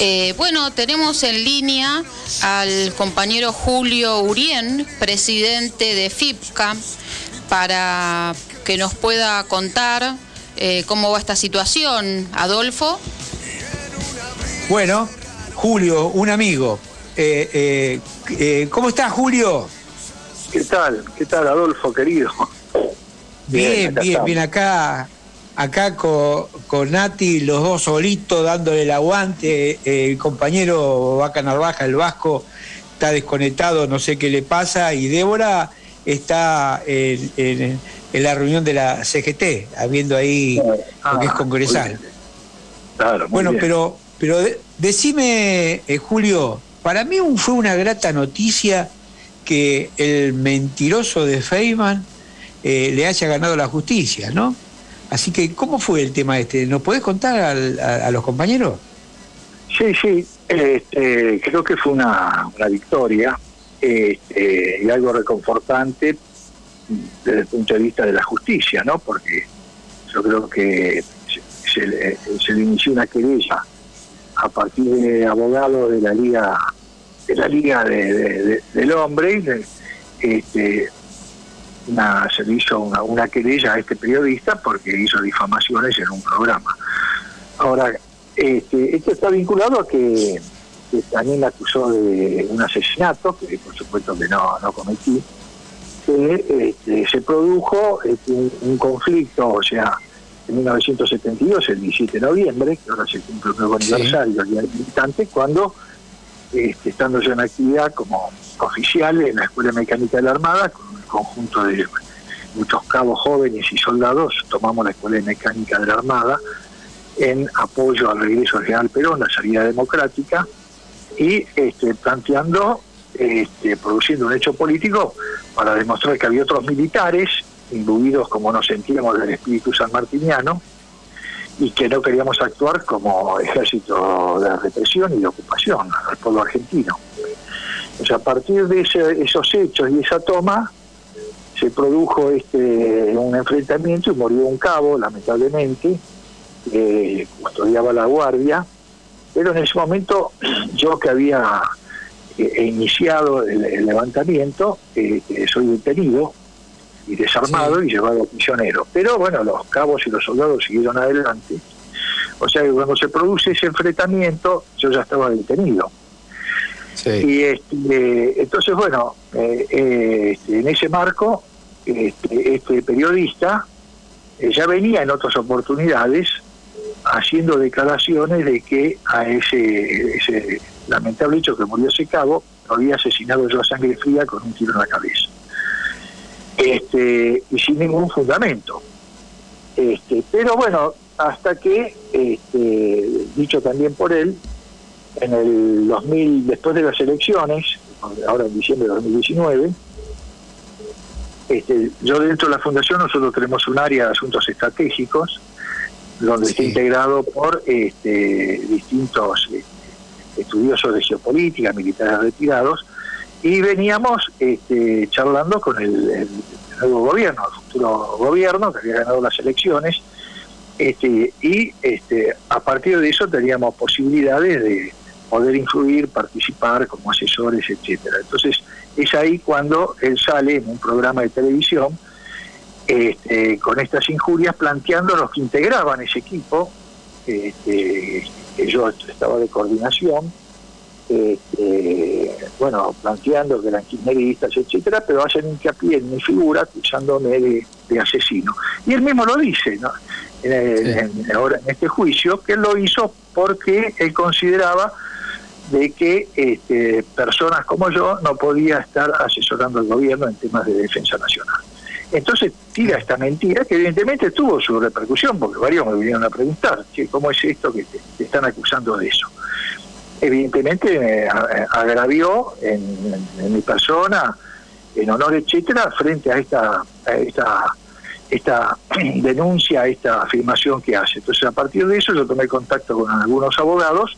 Eh, bueno, tenemos en línea al compañero Julio Urien, presidente de FIPCA, para que nos pueda contar eh, cómo va esta situación. Adolfo. Bueno, Julio, un amigo. Eh, ¿Cómo estás, Julio? ¿Qué tal? ¿Qué tal, Adolfo, querido? Bien, bien, bien, acá acá con, con, Nati, los dos solitos dándole el aguante, eh, el compañero Vaca Narvaja, el Vasco, está desconectado, no sé qué le pasa, y Débora está en, la reunión de la CGT, habiendo ahí lo que es ah, congresal. Claro, bueno, pero, pero decime, eh, Julio, para mí fue una grata noticia que el mentiroso de Feynman eh, le haya ganado la justicia, ¿no? Así que, ¿cómo fue el tema este? ¿Nos podés contar a, los compañeros? Sí, sí, este, creo que fue una, victoria este, y algo reconfortante desde el punto de vista de la justicia, ¿no? Porque yo creo que se, le, inició una querella a partir de abogados de la Liga de la Liga del Hombre, este, se le hizo una, querella a este periodista porque hizo difamaciones en un programa. Ahora, este, esto está vinculado a que, también la acusó de un asesinato, que por supuesto que no, no cometí, que este, se produjo este, un, conflicto, o sea, en 1972, el 17 de noviembre, que ahora se cumple el nuevo aniversario del Día Militante, cuando, este, estando yo en actividad como oficial en la Escuela Mecánica de la Armada, con conjunto de muchos cabos jóvenes y soldados, tomamos la Escuela de Mecánica de la Armada en apoyo al regreso del general Perón, la salida democrática, y este, planteando, este, produciendo un hecho político para demostrar que había otros militares, imbuidos como nos sentíamos del espíritu sanmartiniano, y que no queríamos actuar como ejército de represión y de ocupación al pueblo argentino. O a partir de esos hechos y esa toma, se produjo este un enfrentamiento y murió un cabo, lamentablemente, que custodiaba la guardia, pero en ese momento yo que había eh, iniciado el, levantamiento, eh, soy detenido y desarmado y llevado prisionero. Pero bueno, los cabos y los soldados siguieron adelante. O sea que cuando se produce ese enfrentamiento, yo ya estaba detenido. Y este, entonces, bueno, eh, este, en ese marco este, este periodista eh, ya venía en otras oportunidades haciendo declaraciones de que a ese, ese lamentable hecho que murió ese cabo lo había asesinado yo a sangre fría con un tiro en la cabeza. Este, y sin ningún fundamento. Este, pero bueno, hasta que, este, dicho también por él, en el 2000, después de las elecciones, ahora en diciembre de 2019, este, yo dentro de la fundación nosotros tenemos un área de asuntos estratégicos donde está integrado por este, distintos este, estudiosos de geopolítica, militares retirados, y veníamos este, charlando con el, nuevo gobierno, el futuro gobierno que había ganado las elecciones, este, y este, a partir de eso teníamos posibilidades de poder influir, participar como asesores, etcétera. Entonces, es ahí cuando él sale en un programa de televisión este, con estas injurias planteando los que integraban ese equipo, este, que yo estaba de coordinación, este, bueno, planteando que eran kirchneristas, etcétera, pero hacen hincapié en mi figura acusándome de, asesino. Y él mismo lo dice, ¿no? ahora en este juicio, que él lo hizo porque él consideraba de que este, personas como yo no podía estar asesorando al gobierno en temas de defensa nacional. Entonces tira esta mentira que evidentemente tuvo su repercusión, porque varios me vinieron a preguntar, ¿cómo es esto que te, están acusando de eso? Evidentemente me agravió en, mi persona, en honor, etcétera, frente a esta, esta, esta denuncia, esta afirmación que hace. Entonces a partir de eso yo tomé contacto con algunos abogados,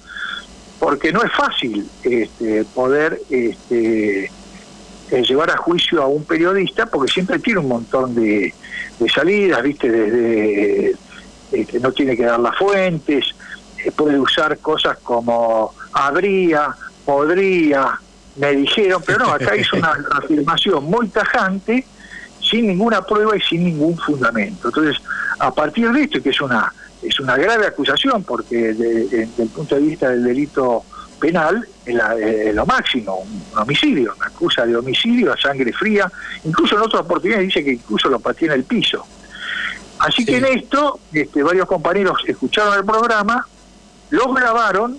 porque no es fácil este, poder este, eh, llevar a juicio a un periodista, porque siempre tiene un montón de, salidas, viste, desde eh, que no tiene que dar las fuentes, puede usar cosas como habría, podría, me dijeron, pero no, acá hizo una afirmación muy tajante, sin ninguna prueba y sin ningún fundamento. Entonces, a partir de esto, que es una es una grave acusación, porque desde el punto de vista del delito penal es, lo máximo, un, homicidio, una acusa de homicidio a sangre fría, incluso en otras oportunidades dice que incluso lo patea en el piso. Así que en esto, este, varios compañeros escucharon el programa, lo grabaron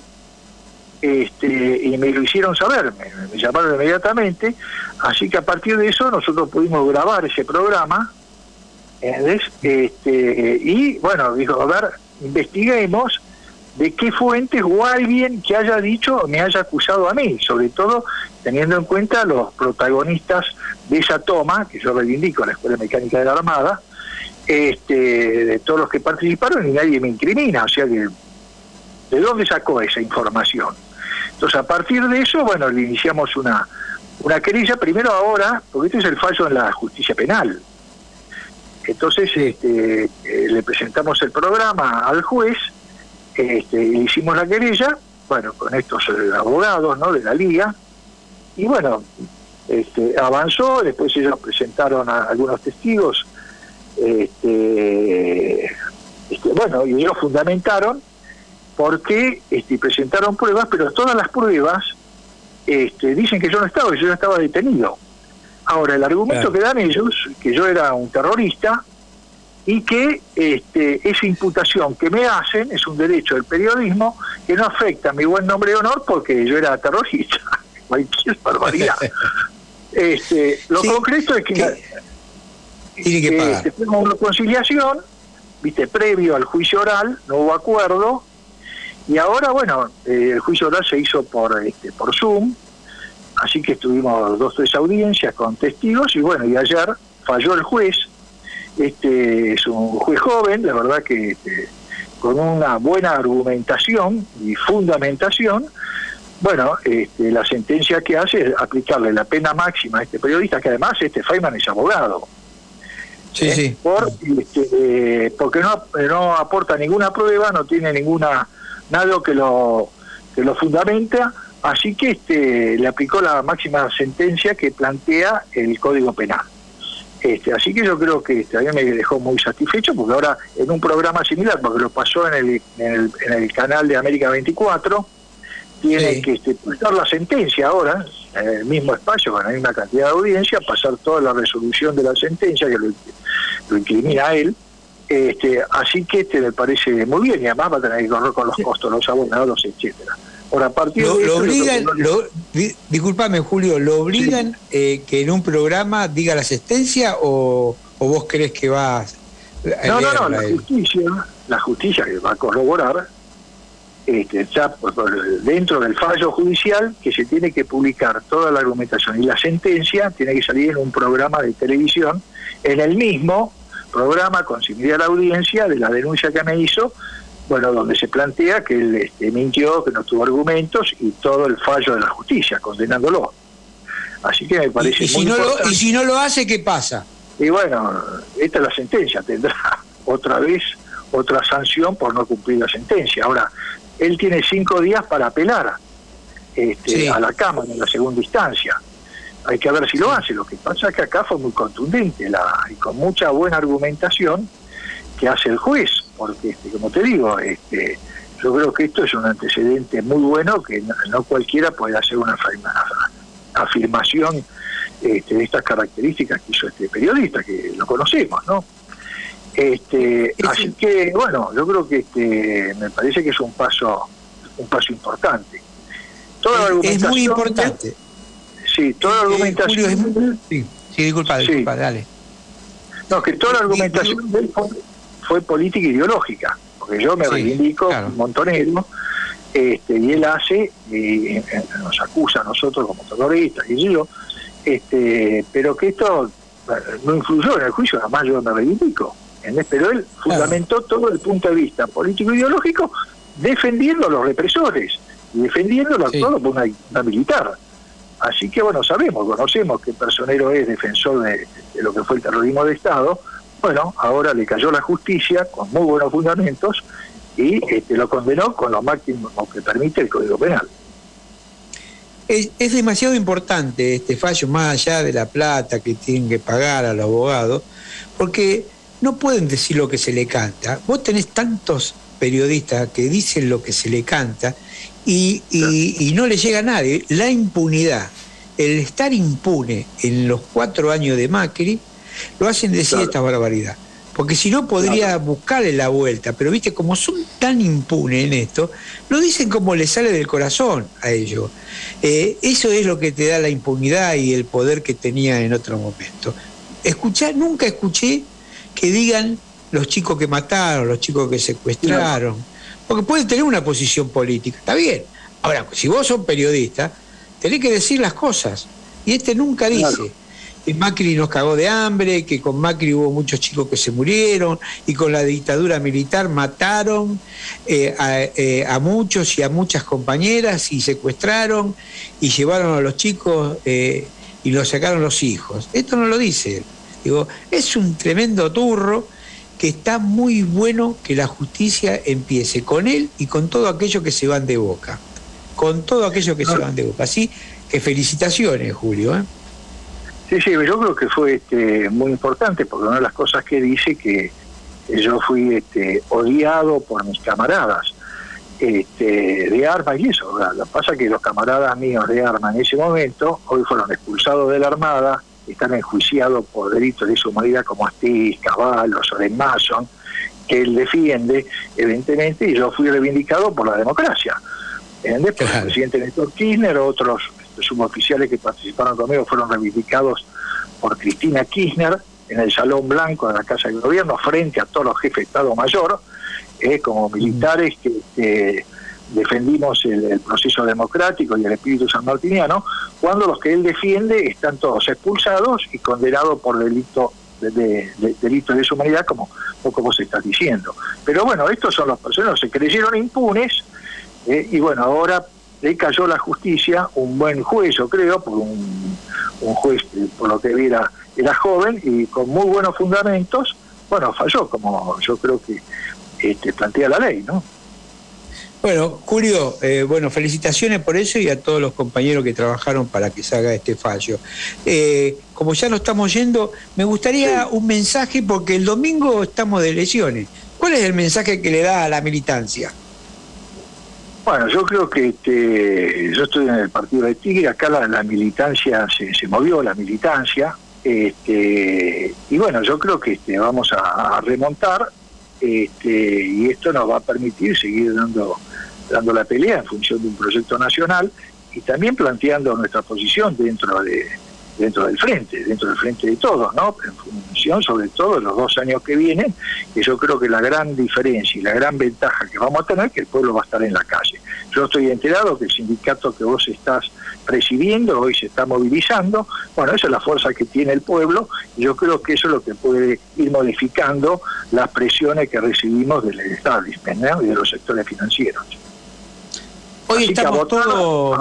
este, y me lo hicieron saber, me, llamaron inmediatamente, así que a partir de eso nosotros pudimos grabar ese programa, Este, y bueno, dijo, a ver, investiguemos de qué fuentes o alguien que haya dicho me haya acusado a mí, sobre todo teniendo en cuenta los protagonistas de esa toma, que yo reivindico en la Escuela Mecánica de la Armada, este, de todos los que participaron y nadie me incrimina, o sea que, ¿de dónde sacó esa información? Entonces, a partir de eso, bueno, le iniciamos una, una querella, primero ahora, porque este es el fallo en la justicia penal. Entonces, este, eh, le presentamos el programa al juez, este, hicimos la querella, bueno, con estos eh, abogados ¿no? de la liga, y bueno, este, avanzó, después ellos presentaron a algunos testigos, este, este, bueno, y ellos fundamentaron porque este, presentaron pruebas, pero todas las pruebas este, dicen que yo no estaba, que yo no estaba detenido. Ahora, el argumento que dan ellos, que yo era un terrorista, y que este, esa imputación que me hacen es un derecho del periodismo que no afecta a mi buen nombre de honor porque yo era terrorista. Cualquier barbaridad. este, lo concreto es que, tiene que pagar. Este, una conciliación, viste, previo al juicio oral, no hubo acuerdo, y ahora, bueno, eh, el juicio oral se hizo por, este, por Zoom, así que estuvimos dos tres audiencias con testigos, y bueno, y ayer falló el juez, este es un juez joven, la verdad que este, con una buena argumentación y fundamentación, bueno, este, la sentencia que hace es aplicarle la pena máxima a este periodista, que además este Feynman es abogado. Sí, sí. Por, este, porque no, no aporta ninguna prueba, no tiene ninguna nada que lo que lo fundamenta, así que este le aplicó la máxima sentencia que plantea el Código Penal. Este, así que yo creo que este, a mí me dejó muy satisfecho porque ahora en un programa similar, porque lo pasó en el, en el, canal de América 24, tiene que este, la sentencia ahora, en el mismo espacio, con la misma cantidad de audiencia, pasar toda la resolución de la sentencia que lo, lo incrimina a él. Este, así que este me parece muy bien y además va a tener que correr con los costos, los abogados, etcétera. Lo, obligan, disculpame Julio, ¿lo obligan eh, que en un programa diga la asistencia o, vos crees que va a No, no, no, la justicia, la justicia que va a corroborar, este, ya dentro del fallo judicial, que se tiene que publicar toda la argumentación y la sentencia tiene que salir en un programa de televisión, en el mismo programa con a la audiencia de la denuncia que me hizo bueno, donde se plantea que él este, mintió, que no tuvo argumentos y todo el fallo de la justicia, condenándolo. Así que me parece ¿Y, si no lo, ¿Y si no lo hace, qué pasa? Y bueno, esta es la sentencia, tendrá otra vez otra sanción por no cumplir la sentencia. Ahora, él tiene cinco días para apelar este, a la Cámara en la segunda instancia. Hay que ver si lo hace. Lo que pasa es que acá fue muy contundente la, y con mucha buena argumentación que hace el juez porque este, como te digo, este, yo creo que esto es un antecedente muy bueno que no, cualquiera puede hacer una, afirmación este, de estas características que hizo este periodista, que lo conocemos, ¿no? Este, así que, bueno, yo creo que este, me parece que es un paso, un paso importante. Toda es, muy importante. Sí, toda la eh, argumentación. sí, sí, disculpa, disculpa, dale. No, que toda la argumentación fue política ideológica, porque yo me reivindico un montonero, este, y él hace, y, nos acusa a nosotros como terroristas, y yo, este, pero que esto no influyó en el juicio, además yo me reivindico. Pero él fundamentó todo el punto de vista político-ideológico defendiendo a los represores y defendiendo lo actuado por una, militar. Así que bueno, sabemos, conocemos que Personero es defensor de, lo que fue el terrorismo de Estado, bueno, ahora le cayó la justicia con muy buenos fundamentos y este, lo condenó con lo máximo que permite el Código Penal. Es, es, demasiado importante este fallo, más allá de la plata que tienen que pagar a los abogados, porque no pueden decir lo que se le canta. Vos tenés tantos periodistas que dicen lo que se le canta y, y, no le llega a nadie. La impunidad, el estar impune en los cuatro años de Macri, lo hacen decir esta barbaridad. Porque si no podría buscarle la vuelta, pero viste, como son tan impunes en esto, lo dicen como le sale del corazón a ellos. Eh, eso es lo que te da la impunidad y el poder que tenía en otro momento. Escuchar, nunca escuché que digan los chicos que mataron, los chicos que secuestraron, porque pueden tener una posición política, está bien. Ahora, si vos sos periodista, tenés que decir las cosas. Y este nunca dice que Macri nos cagó de hambre, que con Macri hubo muchos chicos que se murieron y con la dictadura militar mataron eh, eh, a, muchos y a muchas compañeras y secuestraron y llevaron a los chicos eh, y los sacaron los hijos. Esto no lo dice. Digo, es un tremendo turro que está muy bueno que la justicia empiece con él y con todo aquello que se van de boca. Con todo aquello que se van de boca. Así que felicitaciones, Julio. ¿eh? Sí, sí, yo creo que fue este, muy importante porque una de las cosas que dice que yo fui este, odiado por mis camaradas este, de armas y eso. Lo que pasa es que los camaradas míos de armas en ese momento hoy fueron expulsados de la Armada, están enjuiciados por delitos de su humanidad como Astiz, Caballo, Soren Mason, que él defiende, evidentemente, y yo fui reivindicado por la democracia. ¿Entendés? Por el presidente Néstor Kirchner, otros suboficiales que participaron conmigo fueron reivindicados por Cristina Kirchner en el Salón Blanco de la Casa del Gobierno, frente a todos los jefes de Estado Mayor, eh, como militares que defendimos el, proceso democrático y el espíritu sanmartiniano, cuando los que él defiende están todos expulsados y condenados por delito de, de, delito de deshumanidad, como, como se está diciendo. Pero bueno, estos son los personas se creyeron impunes eh, y bueno, ahora le cayó la justicia, un buen juez, yo creo, por un, un juez por lo que viera era joven y con muy buenos fundamentos, bueno, falló, como yo creo que este, plantea la ley, ¿no? Bueno, Julio, eh, bueno, felicitaciones por eso y a todos los compañeros que trabajaron para que se haga este fallo. Eh, como ya no estamos yendo, me gustaría un mensaje porque el domingo estamos de elecciones. ¿Cuál es el mensaje que le da a la militancia? Bueno, yo creo que este, yo estoy en el partido de Tigre, acá la, militancia se, movió, la militancia, este, y bueno, yo creo que este, vamos a, remontar este, y esto nos va a permitir seguir dando dando la pelea en función de un proyecto nacional y también planteando nuestra posición dentro de dentro del frente, dentro del frente de todos, ¿no? En función sobre todo de los dos años que vienen, que yo creo que la gran diferencia y la gran ventaja que vamos a tener es que el pueblo va a estar en la calle. Yo estoy enterado que el sindicato que vos estás presidiendo hoy se está movilizando, bueno, esa es la fuerza que tiene el pueblo y yo creo que eso es lo que puede ir modificando las presiones que recibimos del establishment y de los sectores financieros. Hoy estamos todos.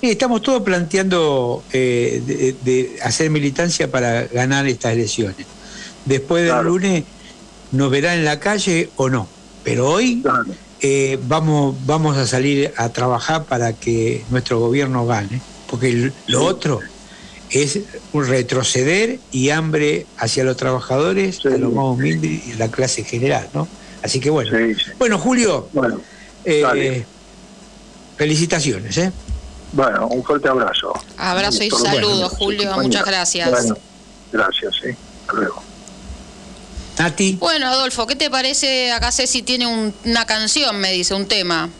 Estamos todos planteando eh, de, hacer militancia para ganar estas elecciones. Después del lunes nos verán en la calle o no. Pero hoy eh, vamos, vamos a salir a trabajar para que nuestro gobierno gane. Porque lo otro es un retroceder y hambre hacia los trabajadores, a los más humildes y a la clase general, ¿no? Así que bueno. Bueno, Julio, eh, felicitaciones. ¿eh? Bueno, un fuerte abrazo. Abrazo y saludos, Julio. Muchas gracias. gracias, ¿eh? Hasta luego. Bueno, Adolfo, ¿qué te parece? Acá Ceci tiene una canción, me dice, un tema.